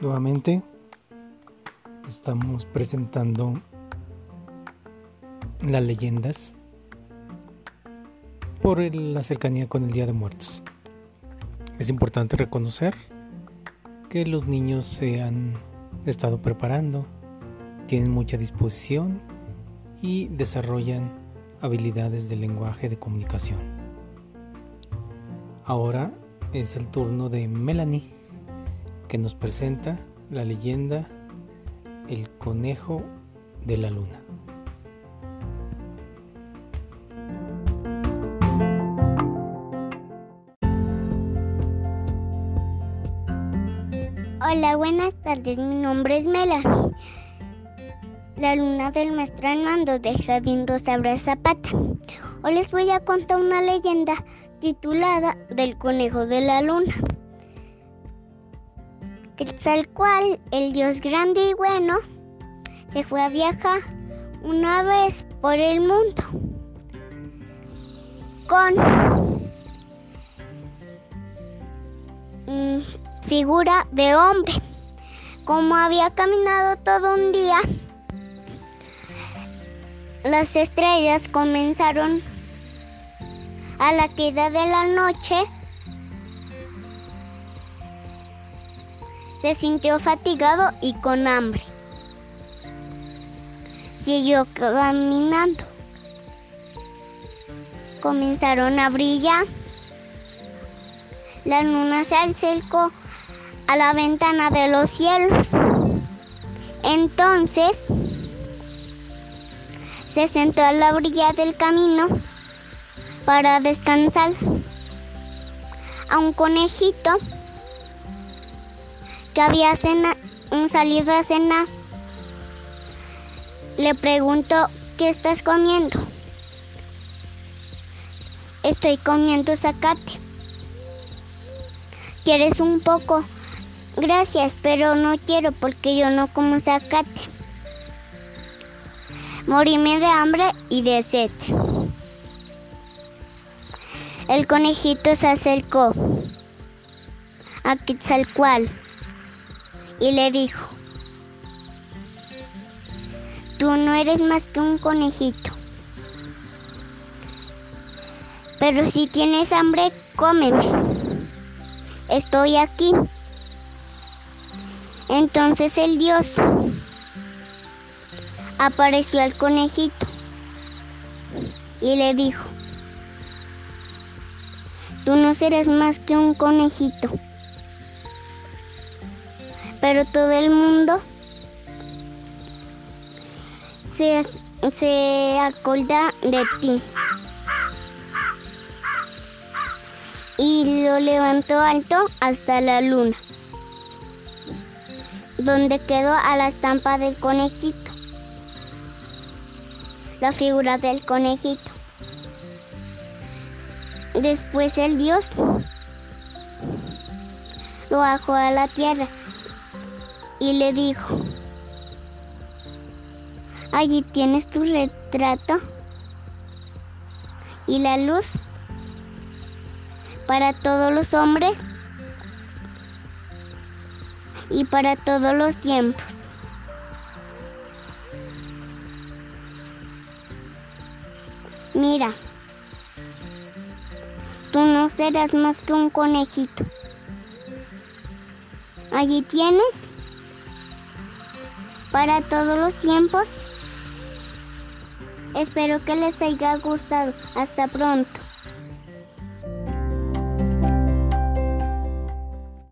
Nuevamente estamos presentando las leyendas por la cercanía con el Día de Muertos. Es importante reconocer que los niños se han estado preparando, tienen mucha disposición y desarrollan habilidades de lenguaje de comunicación. Ahora es el turno de Melanie que nos presenta la leyenda El conejo de la luna. Hola, buenas tardes. Mi nombre es Melanie. La luna del maestro Armando de Jardín Rosa Zapata. Hoy les voy a contar una leyenda titulada Del conejo de la luna cual el dios grande y bueno, se fue a viajar una vez por el mundo con figura de hombre. Como había caminado todo un día, las estrellas comenzaron a la queda de la noche Se sintió fatigado y con hambre. Siguió caminando. Comenzaron a brillar. La luna se acercó a la ventana de los cielos. Entonces se sentó a la orilla del camino para descansar. A un conejito que había cena, salido a cenar. Le preguntó, ¿qué estás comiendo? Estoy comiendo zacate. ¿Quieres un poco? Gracias, pero no quiero porque yo no como zacate. Moríme de hambre y de sed. El conejito se acercó a Quetzalcoatl y le dijo, tú no eres más que un conejito, pero si tienes hambre, cómeme, estoy aquí. Entonces el dios apareció al conejito y le dijo, tú no serás más que un conejito pero todo el mundo se, se acorda de ti. Y lo levantó alto hasta la luna, donde quedó a la estampa del conejito, la figura del conejito. Después el dios lo bajó a la tierra y le dijo, allí tienes tu retrato y la luz para todos los hombres y para todos los tiempos. Mira, tú no serás más que un conejito. Allí tienes para todos los tiempos. Espero que les haya gustado. Hasta pronto.